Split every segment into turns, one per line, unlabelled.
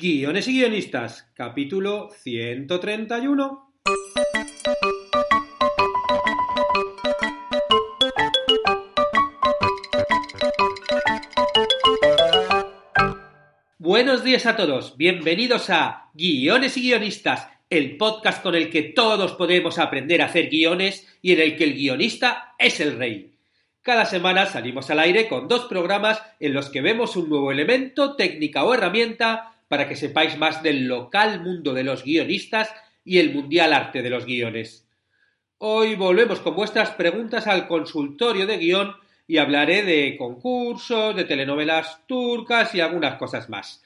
Guiones y guionistas, capítulo 131. Buenos días a todos, bienvenidos a Guiones y guionistas, el podcast con el que todos podemos aprender a hacer guiones y en el que el guionista es el rey. Cada semana salimos al aire con dos programas en los que vemos un nuevo elemento, técnica o herramienta para que sepáis más del local mundo de los guionistas y el mundial arte de los guiones. Hoy volvemos con vuestras preguntas al consultorio de guion y hablaré de concursos, de telenovelas turcas y algunas cosas más.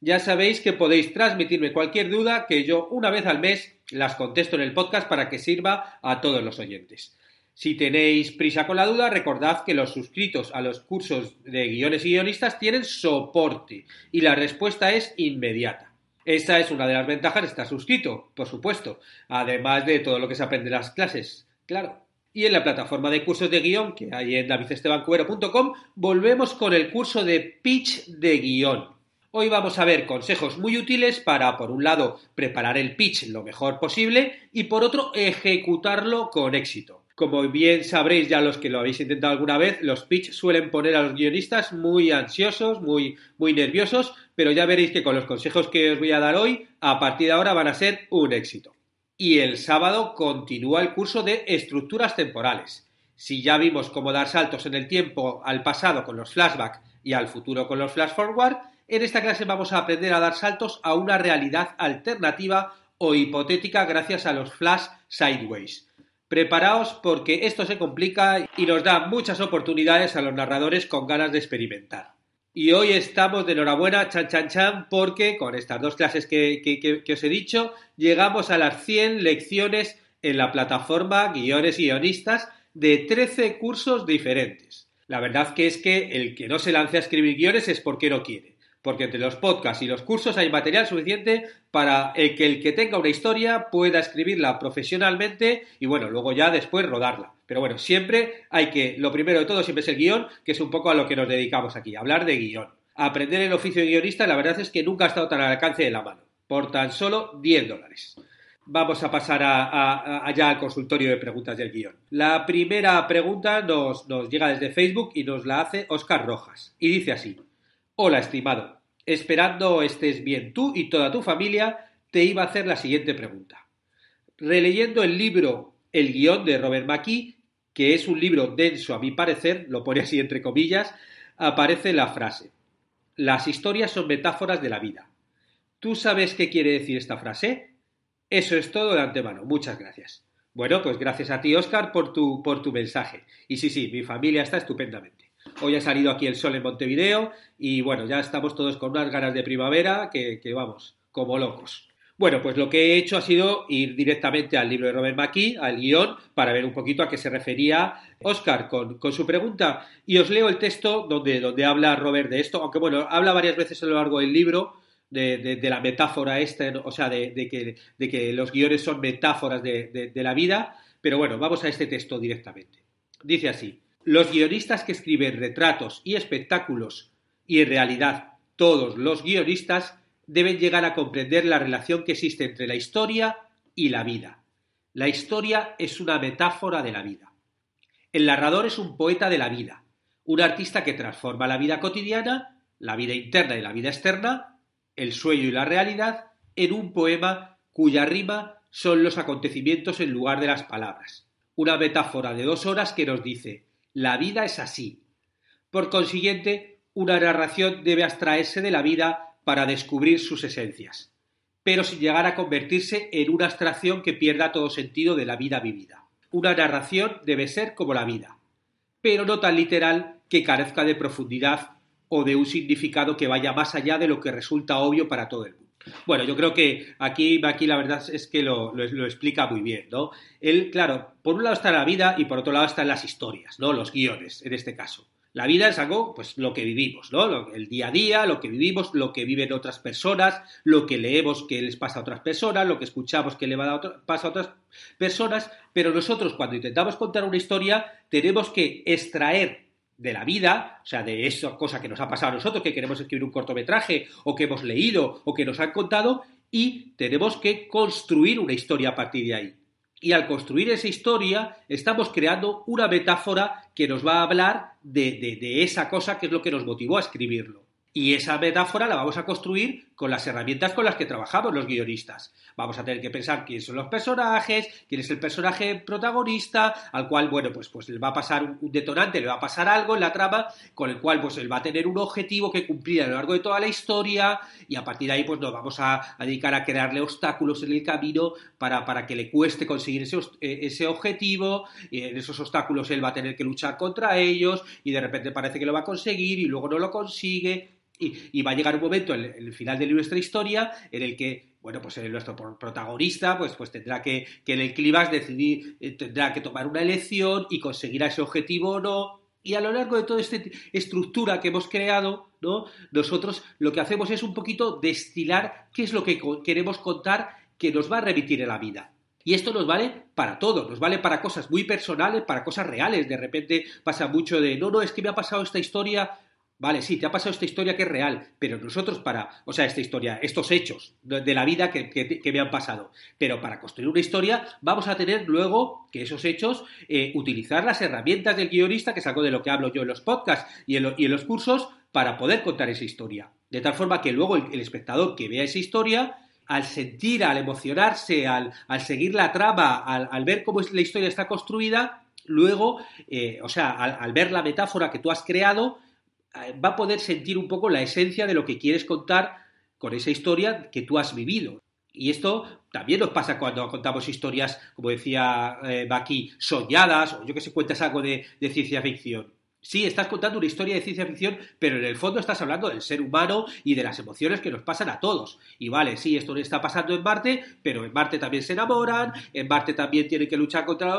Ya sabéis que podéis transmitirme cualquier duda que yo una vez al mes las contesto en el podcast para que sirva a todos los oyentes. Si tenéis prisa con la duda, recordad que los suscritos a los cursos de guiones y guionistas tienen soporte y la respuesta es inmediata. Esa es una de las ventajas de estar suscrito, por supuesto, además de todo lo que se aprende en las clases, claro. Y en la plataforma de cursos de guion que hay en davidestebancuero.com volvemos con el curso de pitch de guion. Hoy vamos a ver consejos muy útiles para, por un lado, preparar el pitch lo mejor posible y, por otro, ejecutarlo con éxito. Como bien sabréis ya los que lo habéis intentado alguna vez, los pitch suelen poner a los guionistas muy ansiosos, muy, muy nerviosos, pero ya veréis que con los consejos que os voy a dar hoy, a partir de ahora van a ser un éxito. Y el sábado continúa el curso de estructuras temporales. Si ya vimos cómo dar saltos en el tiempo al pasado con los flashback y al futuro con los flash forward, en esta clase vamos a aprender a dar saltos a una realidad alternativa o hipotética gracias a los flash sideways. Preparaos porque esto se complica y nos da muchas oportunidades a los narradores con ganas de experimentar. Y hoy estamos de enhorabuena, chan chan chan, porque con estas dos clases que, que, os he dicho, llegamos a las 100 lecciones en la plataforma Guiones y Guionistas de 13 cursos diferentes. La verdad que es que el que no se lance a escribir guiones es porque no quiere porque entre los podcasts y los cursos hay material suficiente para que el que tenga una historia pueda escribirla profesionalmente y bueno, luego ya después rodarla. Pero bueno, siempre hay que, lo primero de todo siempre es el guion, que es un poco a lo que nos dedicamos aquí, hablar de guion. Aprender el oficio de guionista, la verdad es que nunca ha estado tan al alcance de la mano, por tan solo 10 dólares. Vamos a pasar allá al consultorio de preguntas del guion. La primera pregunta nos llega desde Facebook y nos la hace Oscar Rojas. Y dice así. Hola, estimado. Esperando estés bien tú y toda tu familia, te iba a hacer la siguiente pregunta. Releyendo el libro El guion de Robert McKee, que es un libro denso a mi parecer, lo pone así entre comillas, aparece la frase. Las historias son metáforas de la vida. ¿Tú sabes qué quiere decir esta frase? Eso es todo de antemano. Muchas gracias. Bueno, pues gracias a ti, Oscar, por tu, por tu mensaje. Y sí, sí, mi familia está estupendamente. Hoy ha salido aquí el sol en Montevideo y bueno, ya estamos todos con unas ganas de primavera que, vamos, como locos. Bueno, pues lo que he hecho ha sido ir directamente al libro de Robert McKee, al guion, para ver un poquito a qué se refería Oscar con, su pregunta. Y os leo el texto donde, habla Robert de esto, aunque bueno, habla varias veces a lo largo del libro de, la metáfora esta, o sea, de, que, los guiones son metáforas de la vida, pero bueno, vamos a este texto directamente. Dice así. Los guionistas que escriben retratos y espectáculos, y en realidad todos los guionistas, deben llegar a comprender la relación que existe entre la historia y la vida. La historia es una metáfora de la vida. El narrador es un poeta de la vida, un artista que transforma la vida cotidiana, la vida interna y la vida externa, el sueño y la realidad, en un poema cuya rima son los acontecimientos en lugar de las palabras. Una metáfora de dos horas que nos dice la vida es así. Por consiguiente, una narración debe abstraerse de la vida para descubrir sus esencias, pero sin llegar a convertirse en una abstracción que pierda todo sentido de la vida vivida. Una narración debe ser como la vida, pero no tan literal que carezca de profundidad o de un significado que vaya más allá de lo que resulta obvio para todo el mundo. Bueno, yo creo que aquí, aquí la verdad es que lo, lo, explica muy bien, ¿no? Él, claro, por un lado está la vida y por otro lado están las historias, ¿no? Los guiones, en este caso. La vida es algo, pues lo que vivimos, ¿no? El día a día, lo que vivimos, lo que viven otras personas, lo que leemos que les pasa a otras personas, lo que escuchamos que le va a pasa a otras personas, pero nosotros cuando intentamos contar una historia tenemos que extraer de la vida, o sea, de esa cosa que nos ha pasado a nosotros, que queremos escribir un cortometraje, o que hemos leído, o que nos han contado, y tenemos que construir una historia a partir de ahí. Y al construir esa historia, estamos creando una metáfora que nos va a hablar de, de, de esa cosa que es lo que nos motivó a escribirlo. Y esa metáfora la vamos a construir con las herramientas con las que trabajamos los guionistas. Vamos a tener que pensar quiénes son los personajes, quién es el personaje protagonista, al cual, bueno, pues, pues le va a pasar un, detonante, le va a pasar algo en la trama, con el cual pues él va a tener un objetivo que cumplir a lo largo de toda la historia, y a partir de ahí, pues nos vamos a, dedicar a crearle obstáculos en el camino para, para que le cueste conseguir ese, eh, ese objetivo, y en esos obstáculos él va a tener que luchar contra ellos, y de repente parece que lo va a conseguir, y luego no lo consigue y, va a llegar un momento en, el final de nuestra historia en el que bueno, pues nuestro protagonista pues, pues tendrá que, en el climax decidir, eh, tendrá que tomar una elección y conseguirá ese objetivo o no. Y a lo largo de toda esta estructura que hemos creado, ¿no? Nosotros lo que hacemos es un poquito destilar qué es lo que queremos contar que nos va a remitir en la vida. Y esto nos vale para todo, nos vale para cosas muy personales, para cosas reales. De repente pasa mucho de, no, no, es que me ha pasado esta historia Vale, sí, te ha pasado esta historia que es real, pero nosotros para, o sea, esta historia, estos hechos de, la vida que, me han pasado, pero para construir una historia vamos a tener luego que esos hechos, eh, utilizar las herramientas del guionista, que es algo de lo que hablo yo en los podcasts y en, los cursos, para poder contar esa historia. De tal forma que luego el, espectador que vea esa historia, al sentir, al emocionarse, al, seguir la trama, al, ver cómo la historia está construida, luego, eh, o sea, al ver la metáfora que tú has creado, va a poder sentir un poco la esencia de lo que quieres contar con esa historia que tú has vivido. Y esto también nos pasa cuando contamos historias, como decía eh, Baki, soñadas, o yo que sé, cuentas algo de ciencia ficción. Sí, estás contando una historia de ciencia ficción, pero en el fondo estás hablando del ser humano y de las emociones que nos pasan a todos. Y vale, sí, esto está pasando en Marte, pero en Marte también se enamoran, en Marte también tienen que luchar contra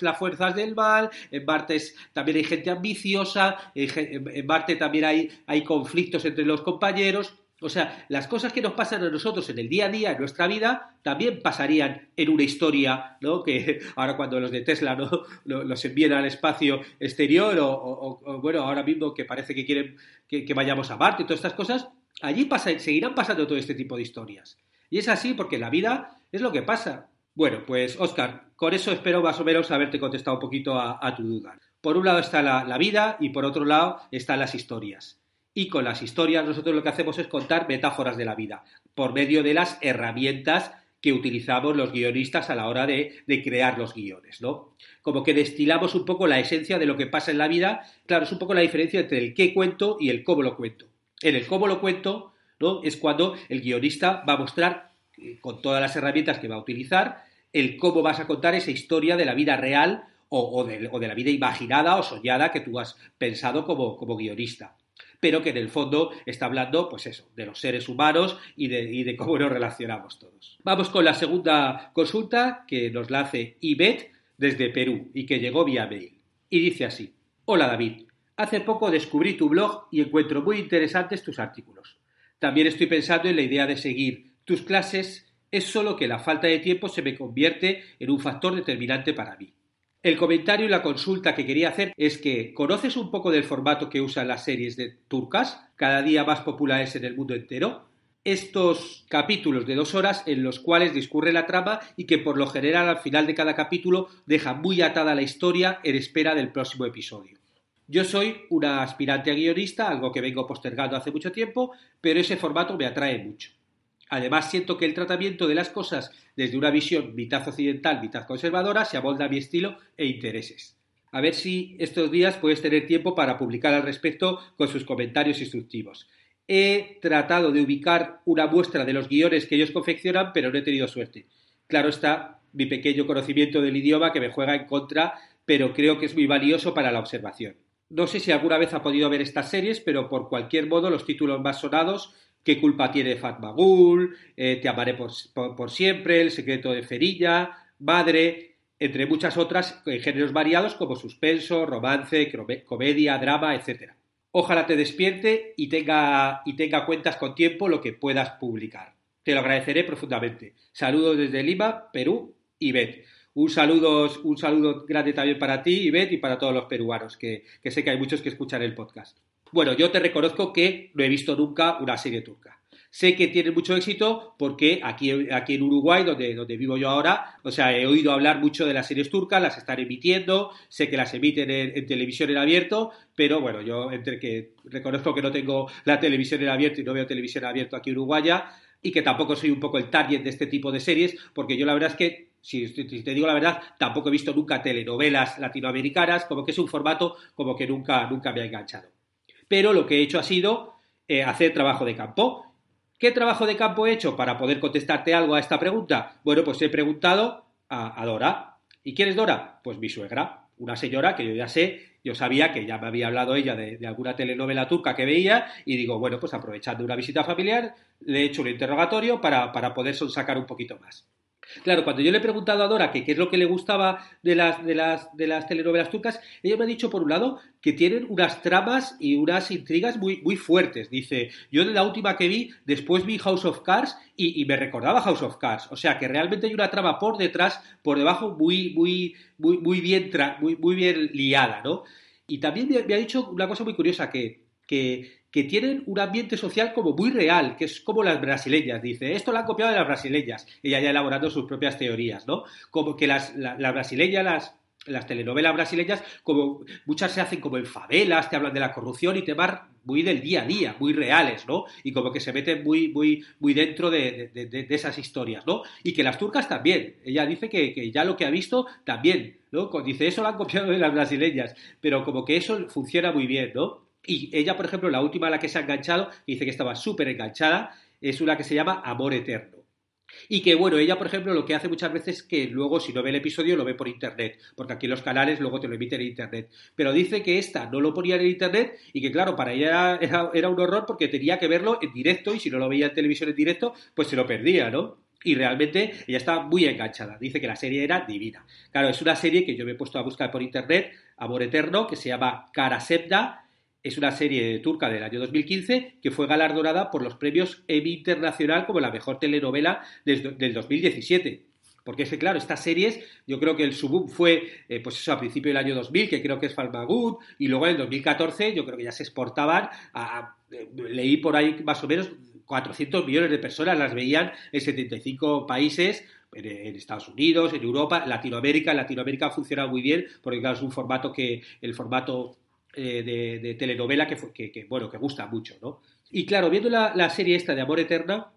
las fuerzas del mal, en Marte también hay gente ambiciosa, en, Marte también hay, hay conflictos entre los compañeros. O sea, las cosas que nos pasan a nosotros en el día a día, en nuestra vida, también pasarían en una historia, ¿no? Que ahora cuando los de Tesla ¿no? los envían al espacio exterior o, bueno, ahora mismo que parece que quieren que, vayamos a Marte y todas estas cosas, allí seguirán pasando todo este tipo de historias. Y es así porque la vida es lo que pasa. Bueno, pues Oscar, con eso espero más o menos haberte contestado un poquito a, tu duda. Por un lado está la vida y por otro lado están las historias. Y con las historias nosotros lo que hacemos es contar metáforas de la vida por medio de las herramientas que utilizamos los guionistas a la hora de, crear los guiones, ¿no? Como que destilamos un poco la esencia de lo que pasa en la vida. Claro, es un poco la diferencia entre el qué cuento y el cómo lo cuento. En el cómo lo cuento, ¿no? Es cuando el guionista va a mostrar, eh, con todas las herramientas que va a utilizar, el cómo vas a contar esa historia de la vida real o, de, la vida imaginada o soñada que tú has pensado como guionista pero que en el fondo está hablando, pues eso, de los seres humanos y de, cómo nos relacionamos todos. Vamos con la segunda consulta que nos la hace Ibet desde Perú y que llegó vía mail. Y dice así, Hola David, hace poco descubrí tu blog y encuentro muy interesantes tus artículos. También estoy pensando en la idea de seguir tus clases, es solo que la falta de tiempo se me convierte en un factor determinante para mí. El comentario y la consulta que quería hacer es que ¿conoces un poco del formato que usan las series de turcas, cada día más populares en el mundo entero? Estos capítulos de dos horas en los cuales discurre la trama y que por lo general al final de cada capítulo deja muy atada la historia en espera del próximo episodio. Yo soy una aspirante a guionista, algo que vengo postergando hace mucho tiempo, pero ese formato me atrae mucho. Además, siento que el tratamiento de las cosas desde una visión mitad occidental, mitad conservadora se amolda a mi estilo e intereses. A ver si estos días puedes tener tiempo para publicar al respecto con sus comentarios instructivos. He tratado de ubicar una muestra de los guiones que ellos confeccionan, pero no he tenido suerte. Claro está mi pequeño conocimiento del idioma que me juega en contra, pero creo que es muy valioso para la observación. No sé si alguna vez ha podido ver estas series, pero por cualquier modo los títulos más sonados ¿Qué culpa tiene Fatmagul? Eh, Te amaré por, por, siempre, El secreto de Cerilla, Madre, entre muchas otras en géneros variados como suspenso, romance, comedia, drama, etc. Ojalá te despierte y tenga, y tenga cuentas con tiempo lo que puedas publicar. Te lo agradeceré profundamente. Saludos desde Lima, Perú Bet. Un saludo, un saludo grande también para ti, Bet, y para todos los peruanos, que, que sé que hay muchos que escuchan el podcast. Bueno, yo te reconozco que no he visto nunca una serie turca. Sé que tiene mucho éxito porque aquí, aquí en Uruguay, donde, donde vivo yo ahora, o sea, he oído hablar mucho de las series turcas, las están emitiendo, sé que las emiten en, televisión en abierto, pero bueno, yo entre que reconozco que no tengo la televisión en abierto y no veo televisión en abierto aquí en Uruguaya, y que tampoco soy un poco el target de este tipo de series, porque yo la verdad es que, si te digo la verdad, tampoco he visto nunca telenovelas latinoamericanas, como que es un formato como que nunca, nunca me ha enganchado. Pero lo que he hecho ha sido eh, hacer trabajo de campo ¿Qué trabajo de campo he hecho para poder contestarte algo a esta pregunta? Bueno, pues he preguntado a, Dora. ¿Y quién es Dora? Pues mi suegra, una señora que yo ya sé, yo sabía que ya me había hablado ella de, alguna telenovela turca que veía y digo, bueno, pues aprovechando una visita familiar, le he hecho un interrogatorio para, para poder sacar un poquito más. Claro, cuando yo le he preguntado a Dora qué es lo que le gustaba de las, de, las, de las telenovelas turcas, ella me ha dicho, por un lado, que tienen unas tramas y unas intrigas muy, muy fuertes. Dice, yo en la última que vi, después vi House of Cards y, me recordaba House of Cards. O sea, que realmente hay una trama por detrás, por debajo, muy, muy, muy, muy, bien, muy, muy bien liada, ¿no? Y también me, ha dicho una cosa muy curiosa, que, que que tienen un ambiente social como muy real, que es como las brasileñas, dice. Esto lo han copiado de las brasileñas, ella ya elaborando sus propias teorías, ¿no? Como que las, brasileñas, las, las telenovelas brasileñas, como muchas se hacen como en favelas, te hablan de la corrupción y temas muy del día a día, muy reales, ¿no? Y como que se meten muy, muy, muy dentro de, esas historias, ¿no? Y que las turcas también. Ella dice que, que, ya lo que ha visto también, ¿no? Dice, eso lo han copiado de las brasileñas, pero como que eso funciona muy bien, ¿no? Y ella, por ejemplo, la última a la que se ha enganchado, dice que estaba súper enganchada, es una que se llama Amor Eterno. Y que, bueno, ella, por ejemplo, lo que hace muchas veces es que luego, si no ve el episodio, lo ve por internet, porque aquí los canales luego te lo emiten en internet. Pero dice que esta no lo ponía en internet y que, claro, para ella era, un horror porque tenía que verlo en directo y si no lo veía en televisión en directo, pues se lo perdía, ¿no? y realmente ella está muy enganchada. Dice que la serie era divina. Claro, es una serie que yo me he puesto a buscar por internet, Amor Eterno, que se llama Karasepda es una serie turca del año 2015 que fue galardonada por los premios Emmy Internacional como la mejor telenovela del 2017. Porque es que, claro, estas series, yo creo que el subboom fue, eh, pues eso, a principio del año 2000, que creo que es Falmagud, y luego en el 2014 yo creo que ya se exportaban, a, eh, leí por ahí más o menos 400 millones de personas, las veían en 75 países, en, Estados Unidos, en Europa, Latinoamérica. Latinoamérica funciona muy bien, porque claro, es un formato que, el formato eh, de, telenovela que, bueno, que gusta mucho, ¿no? Y claro, viendo la, serie esta de Amor Eterna,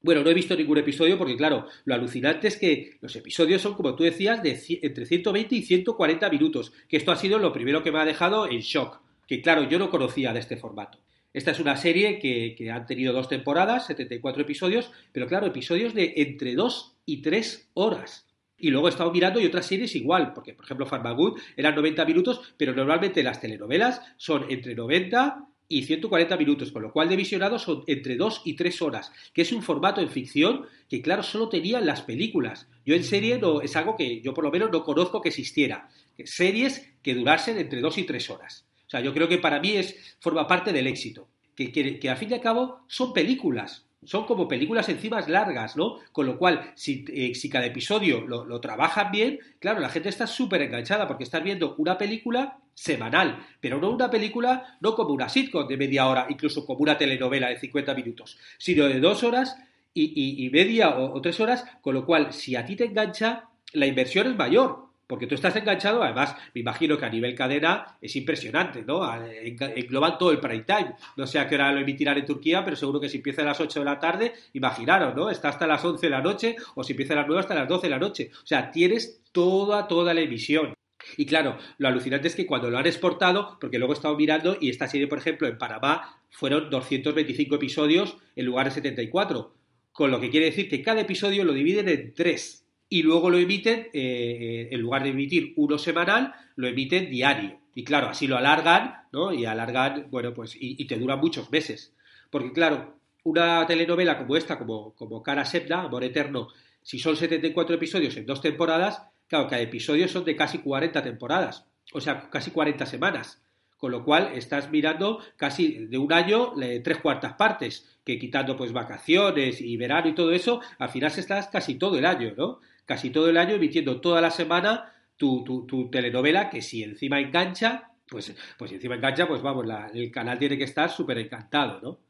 bueno, no he visto ningún episodio porque, claro, lo alucinante es que los episodios son, como tú decías, de entre 120 y 140 minutos, que esto ha sido lo primero que me ha dejado en shock, que claro, yo no conocía de este formato. Esta es una serie que, que han tenido dos temporadas, 74 episodios, pero claro, episodios de entre 2 y 3 horas. Y luego he estado mirando y otras series igual, porque por ejemplo Farmagood eran 90 minutos, pero normalmente las telenovelas son entre 90 y 140 minutos, con lo cual de visionado son entre 2 y 3 horas, que es un formato en ficción que claro solo tenían las películas. Yo en serie no, es algo que yo por lo menos no conozco que existiera. Series que durasen entre 2 y 3 horas. O sea, yo creo que para mí es, forma parte del éxito. Que, que, al fin y al cabo son películas son como películas encima largas, ¿no? Con lo cual, si, eh, si cada episodio lo, lo, trabajan bien, claro, la gente está súper enganchada porque estás viendo una película semanal, pero no una película, no como una sitcom de media hora, incluso como una telenovela de 50 minutos, sino de dos horas y, y, media o, o tres horas, con lo cual, si a ti te engancha, la inversión es mayor, porque tú estás enganchado, además, me imagino que a nivel cadena es impresionante, ¿no? Engloban todo el prime time. No sé a qué hora lo emitirán en Turquía, pero seguro que si empieza a las 8 de la tarde, imaginaros, ¿no? Está hasta las 11 de la noche, o si empieza a las 9 hasta las 12 de la noche. O sea, tienes toda, toda la emisión. Y claro, lo alucinante es que cuando lo han exportado, porque luego he estado mirando y esta serie, por ejemplo, en Panamá fueron 225 episodios en lugar de 74, con lo que quiere decir que cada episodio lo dividen en tres y luego lo emiten, eh, eh, en lugar de emitir uno semanal, lo emiten diario. Y claro, así lo alargan, ¿no? Y alargan, bueno, pues, y, te duran muchos meses. Porque claro, una telenovela como esta, como, como Cara Sepna, Amor Eterno, si son 74 episodios en dos temporadas, claro, cada episodio son de casi 40 temporadas, o sea, casi 40 semanas. Con lo cual estás mirando casi de un año tres cuartas partes, que quitando pues vacaciones y verano y todo eso, al final estás casi todo el año, ¿no? Casi todo el año emitiendo toda la semana tu, tu, telenovela, que si encima engancha, pues, pues encima engancha, pues vamos, el canal tiene que estar súper encantado, ¿no?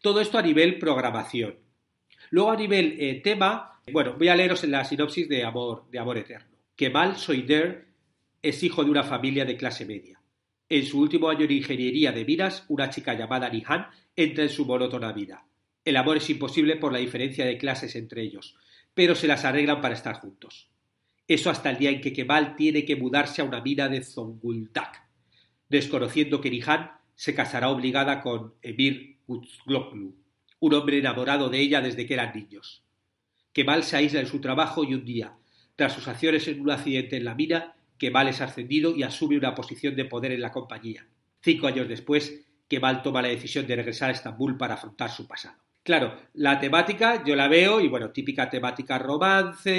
Todo esto a nivel programación. Luego a nivel eh, tema, bueno, voy a leeros la sinopsis de Amor, de Amor Eterno. Kemal Soider es hijo de una familia de clase media. En su último año en ingeniería de minas, una chica llamada Nihan entra en su monótona vida. El amor es imposible por la diferencia de clases entre ellos, pero se las arreglan para estar juntos. Eso hasta el día en que Kemal tiene que mudarse a una mina de Zonguldak, desconociendo que Nihan se casará obligada con Emir Uzgloklu, un hombre enamorado de ella desde que eran niños. Kemal se aísla en su trabajo y un día, tras sus acciones en un accidente en la mina, Kemal es ascendido y asume una posición de poder en la compañía. Cinco años después, Kemal toma la decisión de regresar a Estambul para afrontar su pasado. Claro, la temática yo la veo y bueno, típica temática romance,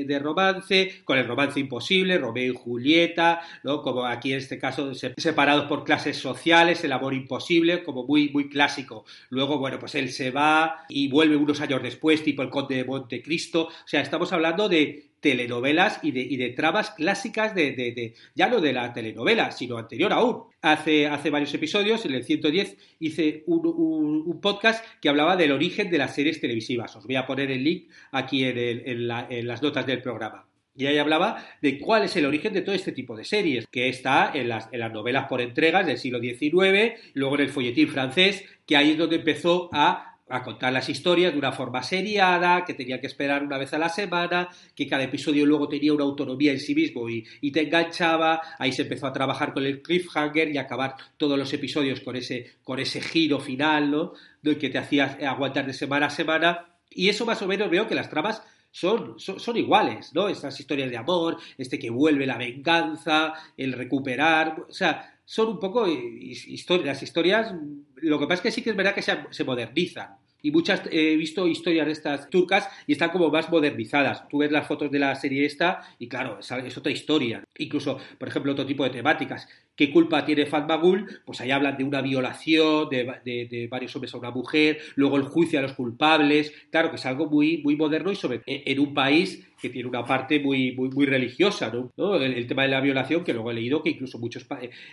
eh, de romance, con el romance imposible, Romeo y Julieta, ¿no? Como aquí en este caso separados por clases sociales, el amor imposible, como muy, muy clásico. Luego, bueno, pues él se va y vuelve unos años después, tipo el Conde de Montecristo. O sea, estamos hablando de telenovelas y de, y de trabas clásicas de, de, ya no de la telenovela, sino anterior aún. Hace, hace varios episodios, en el 110, hice un, un, podcast que hablaba del origen de las series televisivas. Os voy a poner el link aquí en, en, en las notas del programa. Y ahí hablaba de cuál es el origen de todo este tipo de series, que está en las, en las novelas por entregas del siglo XIX, luego en el folletín francés, que ahí es donde empezó a a contar las historias de una forma seriada, que tenía que esperar una vez a la semana, que cada episodio luego tenía una autonomía en sí mismo y, te enganchaba, ahí se empezó a trabajar con el cliffhanger y acabar todos los episodios con ese, con ese giro final, ¿no? que te hacía aguantar de semana a semana. Y eso más o menos veo que las tramas son, son, iguales, ¿no? Estas historias de amor, este que vuelve la venganza, el recuperar, o sea, son un poco historias, historias, lo que pasa es que sí que es verdad que se modernizan, y muchas he visto historias de estas turcas y están como más modernizadas. Tú ves las fotos de la serie esta y claro, es, otra historia. Incluso, por ejemplo, otro tipo de temáticas. ¿Qué culpa tiene Fatmagul? Pues ahí hablan de una violación de, varios hombres a una mujer, luego el juicio a los culpables. Claro que es algo muy, moderno y sobre en un país que tiene una parte muy, religiosa, ¿no? El, tema de la violación, que luego he leído que incluso muchos,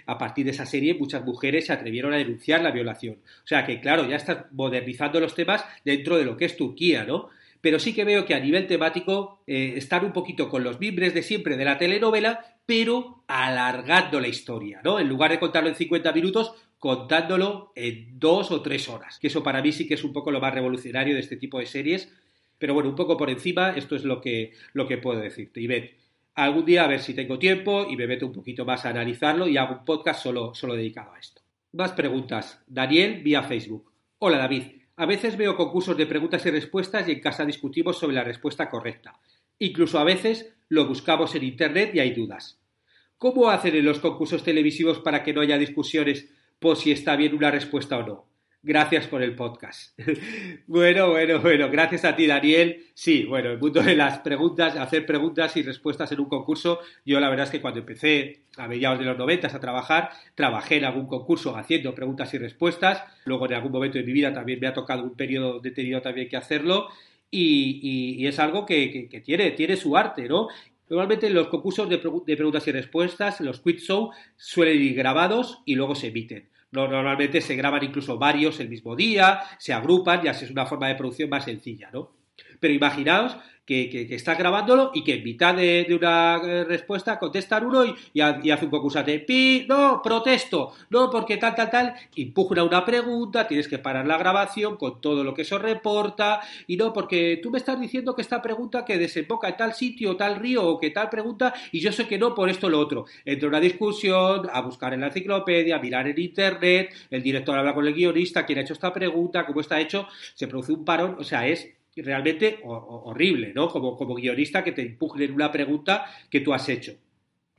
a partir de esa serie, muchas mujeres se atrevieron a denunciar la violación. O sea que, claro, ya están modernizando los temas dentro de lo que es Turquía, ¿no? Pero sí que veo que a nivel temático eh, están un poquito con los mimbres de siempre de la telenovela, pero alargando la historia, ¿no? En lugar de contarlo en 50 minutos, contándolo en dos o tres horas. Que eso para mí sí que es un poco lo más revolucionario de este tipo de series, pero bueno, un poco por encima, esto es lo que, lo que puedo decirte. Y ve, algún día a ver si tengo tiempo y me meto un poquito más a analizarlo y hago un podcast solo, solo dedicado a esto. Más preguntas. Daniel vía Facebook. Hola David. A veces veo concursos de preguntas y respuestas y en casa discutimos sobre la respuesta correcta. Incluso a veces lo buscamos en Internet y hay dudas. ¿Cómo hacen en los concursos televisivos para que no haya discusiones por si está bien una respuesta o no? Gracias por el podcast. bueno, bueno, bueno, gracias a ti, Daniel. Sí, bueno, el mundo de las preguntas, hacer preguntas y respuestas en un concurso, yo la verdad es que cuando empecé a mediados de los noventas a trabajar, trabajé en algún concurso haciendo preguntas y respuestas, luego en algún momento de mi vida también me ha tocado un periodo donde he tenido también que hacerlo, y, es algo que, tiene, tiene su arte, ¿no? Normalmente los concursos de, de preguntas y respuestas, los quiz show, suelen ir grabados y luego se emiten. Normalmente se graban incluso varios el mismo día, se agrupan, ya es una forma de producción más sencilla, ¿no? Pero imaginaos que, que, estás grabándolo y que en mitad de, una eh, respuesta contestan uno y, hace un concursante, pi, no, protesto, no, porque tal, tal, tal, impugna una pregunta, tienes que parar la grabación con todo lo que eso reporta, y no, porque tú me estás diciendo que esta pregunta que desemboca en tal sitio, tal río, o que tal pregunta, y yo sé que no por esto o lo otro. Entra una discusión, a buscar en la enciclopedia, a mirar en internet, el director habla con el guionista, quién ha hecho esta pregunta, cómo está hecho, se produce un parón, o sea, es realmente horrible, ¿no? Como, como guionista que te en una pregunta que tú has hecho.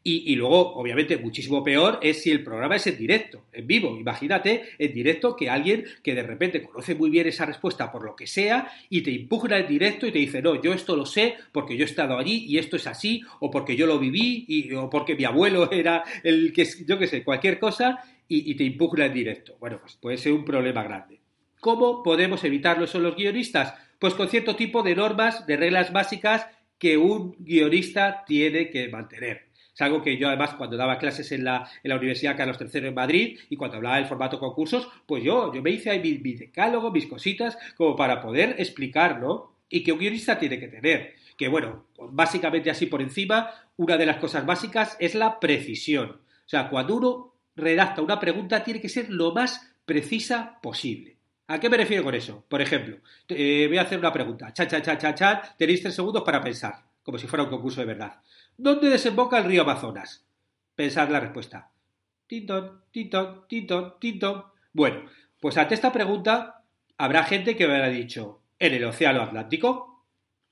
Y, luego, obviamente, muchísimo peor es si el programa es en directo, en vivo. Imagínate en directo que alguien que de repente conoce muy bien esa respuesta por lo que sea y te impugna en directo y te dice, no, yo esto lo sé porque yo he estado allí y esto es así, o porque yo lo viví, y, o porque mi abuelo era el que, yo qué sé, cualquier cosa, y, y te impugna en directo. Bueno, pues puede ser un problema grande. ¿Cómo podemos evitarlo eso los guionistas? Pues con cierto tipo de normas, de reglas básicas que un guionista tiene que mantener. Es algo que yo además cuando daba clases en la, en la Universidad Carlos III en Madrid y cuando hablaba del formato concursos, pues yo, yo me hice ahí mi, decálogo, mis cositas, como para poder explicar, ¿no? Y que un guionista tiene que tener. Que bueno, básicamente así por encima, una de las cosas básicas es la precisión. O sea, cuando uno redacta una pregunta tiene que ser lo más precisa posible. ¿A qué me refiero con eso? Por ejemplo, eh, voy a hacer una pregunta. Cha, cha, cha, cha, cha. Tenéis tres segundos para pensar, como si fuera un concurso de verdad. ¿Dónde desemboca el río Amazonas? Pensad la respuesta. Tintón, tintón, tintón, tintón. Bueno, pues ante esta pregunta habrá gente que me habrá dicho en el Océano Atlántico,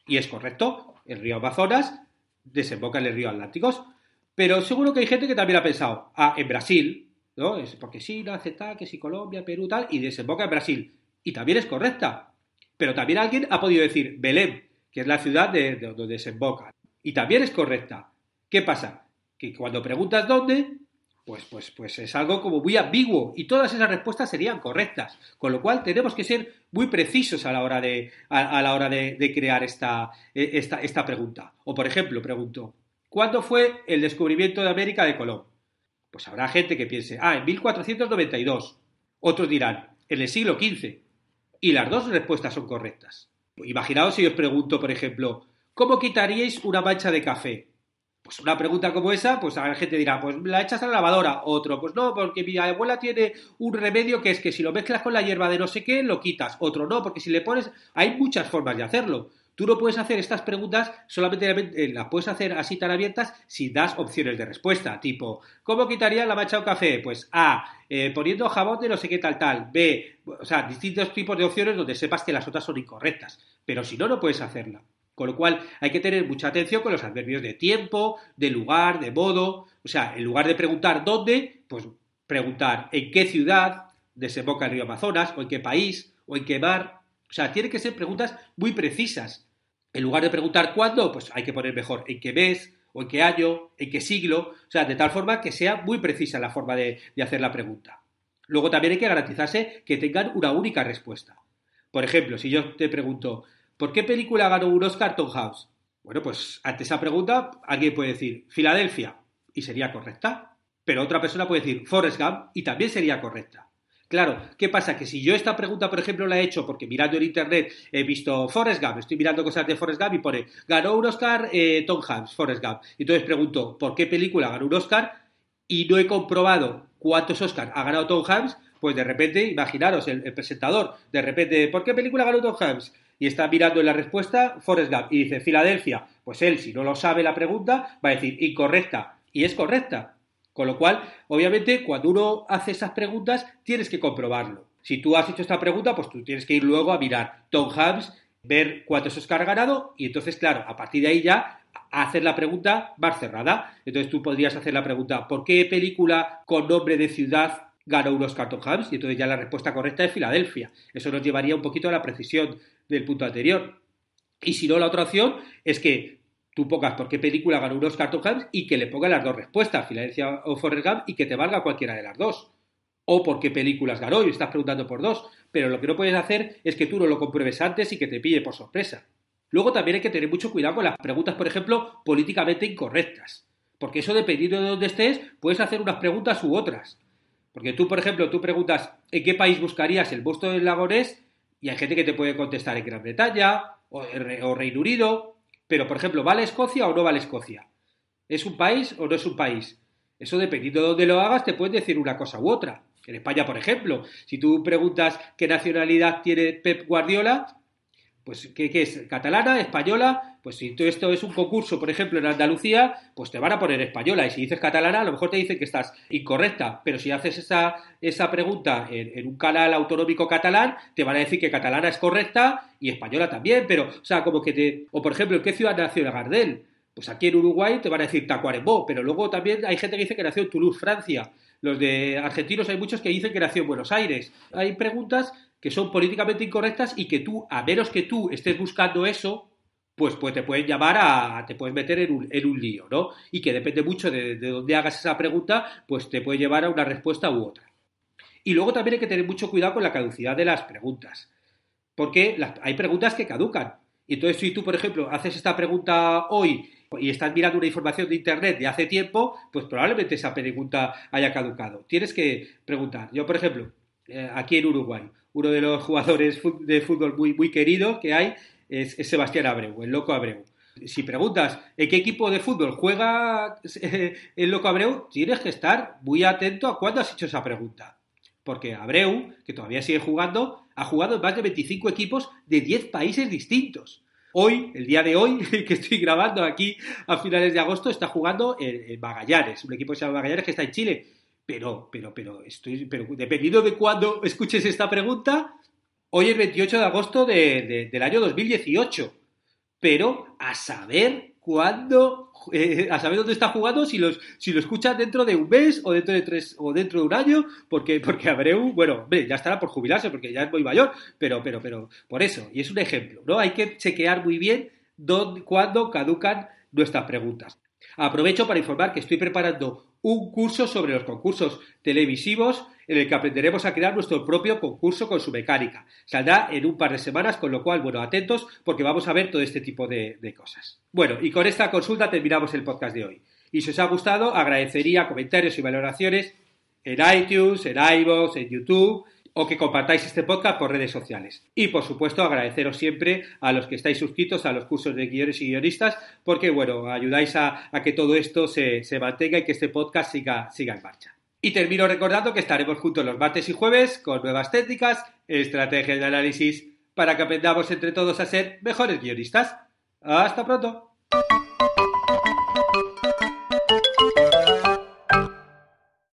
y es correcto, el río Amazonas desemboca en el río Atlántico, pero seguro que hay gente que también ha pensado, ah, en Brasil, ¿no? Es porque no hace tal, que sí, Colombia, Perú, tal, y desemboca en Brasil. Y también es correcta. Pero también alguien ha podido decir Belén, que es la ciudad de donde desemboca y también es correcta. ¿Qué pasa? Que cuando preguntas dónde, pues, pues, pues es algo como muy ambiguo y todas esas respuestas serían correctas. Con lo cual tenemos que ser muy precisos a la hora de, a, la hora de, crear esta, e, esta, esta pregunta. O por ejemplo, pregunto, ¿cuándo fue el descubrimiento de América de Colón? Pues habrá gente que piense, ah, en 1492. Otros dirán, en el siglo XV. Y las dos respuestas son correctas. Imaginaos si os pregunto, por ejemplo, ¿Cómo quitaríais una mancha de café? Pues una pregunta como esa, pues la gente dirá, pues la echas a la lavadora. Otro, pues no, porque mi abuela tiene un remedio que es que si lo mezclas con la hierba de no sé qué, lo quitas. Otro no, porque si le pones, hay muchas formas de hacerlo. Tú no puedes hacer estas preguntas, solamente eh, las puedes hacer así tan abiertas si das opciones de respuesta, tipo, ¿cómo quitaría la mancha un café? Pues A, eh, poniendo jabón de no sé qué tal tal, B, o sea, distintos tipos de opciones donde sepas que las otras son incorrectas, pero si no, no puedes hacerla. Con lo cual hay que tener mucha atención con los adverbios de tiempo, de lugar, de modo. O sea, en lugar de preguntar dónde, pues preguntar en qué ciudad desemboca el río Amazonas, o en qué país, o en qué mar. O sea, tienen que ser preguntas muy precisas. En lugar de preguntar cuándo, pues hay que poner mejor en qué mes, o en qué año, en qué siglo. O sea, de tal forma que sea muy precisa la forma de, hacer la pregunta. Luego también hay que garantizarse que tengan una única respuesta. Por ejemplo, si yo te pregunto, ¿Por qué película ganó un Oscar Tom House? Bueno, pues ante esa pregunta alguien puede decir Filadelfia y sería correcta, pero otra persona puede decir Forrest Gump y también sería correcta. Claro, ¿qué pasa? Que si yo esta pregunta, por ejemplo, la he hecho porque mirando en internet he visto Forrest Gump, estoy mirando cosas de Forrest Gump y pone ganó un Oscar eh, Tom Hanks, Forrest Gump. Entonces pregunto, ¿por qué película ganó un Oscar? Y no he comprobado cuántos Oscars ha ganado Tom Hanks, pues de repente, imaginaros, el, el presentador, de repente, ¿por qué película ganó Tom Hanks? y está mirando en la respuesta Forrest Gump y dice Filadelfia, pues él, si no lo sabe la pregunta, va a decir incorrecta y es correcta. Con lo cual, obviamente, cuando uno hace esas preguntas, tienes que comprobarlo. Si tú has hecho esta pregunta, pues tú tienes que ir luego a mirar Tom Hanks, ver cuántos Oscar ha ganado y entonces, claro, a partir de ahí ya hacer la pregunta más cerrada. Entonces tú podrías hacer la pregunta, ¿por qué película con nombre de ciudad ganó unos Tom Hanks? Y entonces ya la respuesta correcta es Filadelfia. Eso nos llevaría un poquito a la precisión del punto anterior. Y si no, la otra opción es que tú pongas por qué película ganó unos Carton y que le ponga las dos respuestas, Filadelfia o Forrest Gump, y que te valga cualquiera de las dos. O por qué películas ganó y estás preguntando por dos. Pero lo que no puedes hacer es que tú no lo compruebes antes y que te pille por sorpresa. Luego también hay que tener mucho cuidado con las preguntas, por ejemplo, políticamente incorrectas. Porque eso, dependiendo de dónde estés, puedes hacer unas preguntas u otras. Porque tú, por ejemplo, tú preguntas ¿en qué país buscarías el busto del lagonés? Y hay gente que te puede contestar en Gran Bretaña o, Reino Unido. Pero, por ejemplo, ¿vale Escocia o no vale Escocia? ¿Es un país o no es un país? Eso dependiendo de dónde lo hagas, te pueden decir una cosa u otra. En España, por ejemplo, si tú preguntas qué nacionalidad tiene Pep Guardiola, pues ¿qué, es? ¿Catalana? ¿Española? Pues si esto es un concurso, por ejemplo, en Andalucía, pues te van a poner española. Y si dices catalana, a lo mejor te dicen que estás incorrecta. Pero si haces esa, esa pregunta en, un canal autonómico catalán, te van a decir que catalana es correcta y española también. Pero, o sea, como que te. O por ejemplo, ¿en qué ciudad nació Gardel? Pues aquí en Uruguay te van a decir Tacuarembó, pero luego también hay gente que dice que nació en Toulouse, Francia. Los de argentinos hay muchos que dicen que nació en Buenos Aires. Hay preguntas que son políticamente incorrectas y que tú, a menos que tú estés buscando eso, pues, pues te pueden llamar a, te puedes meter en un, en un lío, ¿no? Y que depende mucho de, de dónde hagas esa pregunta, pues te puede llevar a una respuesta u otra. Y luego también hay que tener mucho cuidado con la caducidad de las preguntas, porque hay preguntas que caducan. Y entonces, si tú, por ejemplo, haces esta pregunta hoy y estás mirando una información de Internet de hace tiempo, pues probablemente esa pregunta haya caducado. Tienes que preguntar. Yo, por ejemplo, eh, aquí en Uruguay, uno de los jugadores de fútbol muy, queridos que hay es, Sebastián Abreu, el loco Abreu. Si preguntas en qué equipo de fútbol juega eh, el loco Abreu, tienes que estar muy atento a cuándo has hecho esa pregunta. Porque Abreu, que todavía sigue jugando, ha jugado en más de 25 equipos de 10 países distintos. Hoy, el día de hoy, que estoy grabando aquí a finales de agosto, está jugando en Magallanes, un equipo que se llama Magallanes que está en Chile. Pero, pero, pero, estoy, pero dependiendo de cuándo escuches esta pregunta, hoy es 28 de agosto de, de, del año 2018. Pero a saber cuándo, eh, a saber dónde está jugando, si, los, si lo escuchas dentro de un mes o dentro de tres o dentro de un año, porque, porque Abreu, bueno, hombre, ya estará por jubilarse porque ya es muy mayor, pero, pero, pero, por eso, y es un ejemplo, ¿no? Hay que chequear muy bien dónde, cuándo caducan nuestras preguntas. Aprovecho para informar que estoy preparando un curso sobre los concursos televisivos en el que aprenderemos a crear nuestro propio concurso con su mecánica. Saldrá en un par de semanas, con lo cual, bueno, atentos porque vamos a ver todo este tipo de, cosas. Bueno, y con esta consulta terminamos el podcast de hoy. Y si os ha gustado, agradecería comentarios y valoraciones en iTunes, en iVoox, en YouTube o que compartáis este podcast por redes sociales. Y por supuesto agradeceros siempre a los que estáis suscritos a los cursos de guiones y guionistas porque bueno, ayudáis a, a que todo esto se, se, mantenga y que este podcast siga, siga en marcha. Y termino recordando que estaremos juntos los martes y jueves con nuevas técnicas, estrategias de análisis para que aprendamos entre todos a ser mejores guionistas. Hasta pronto.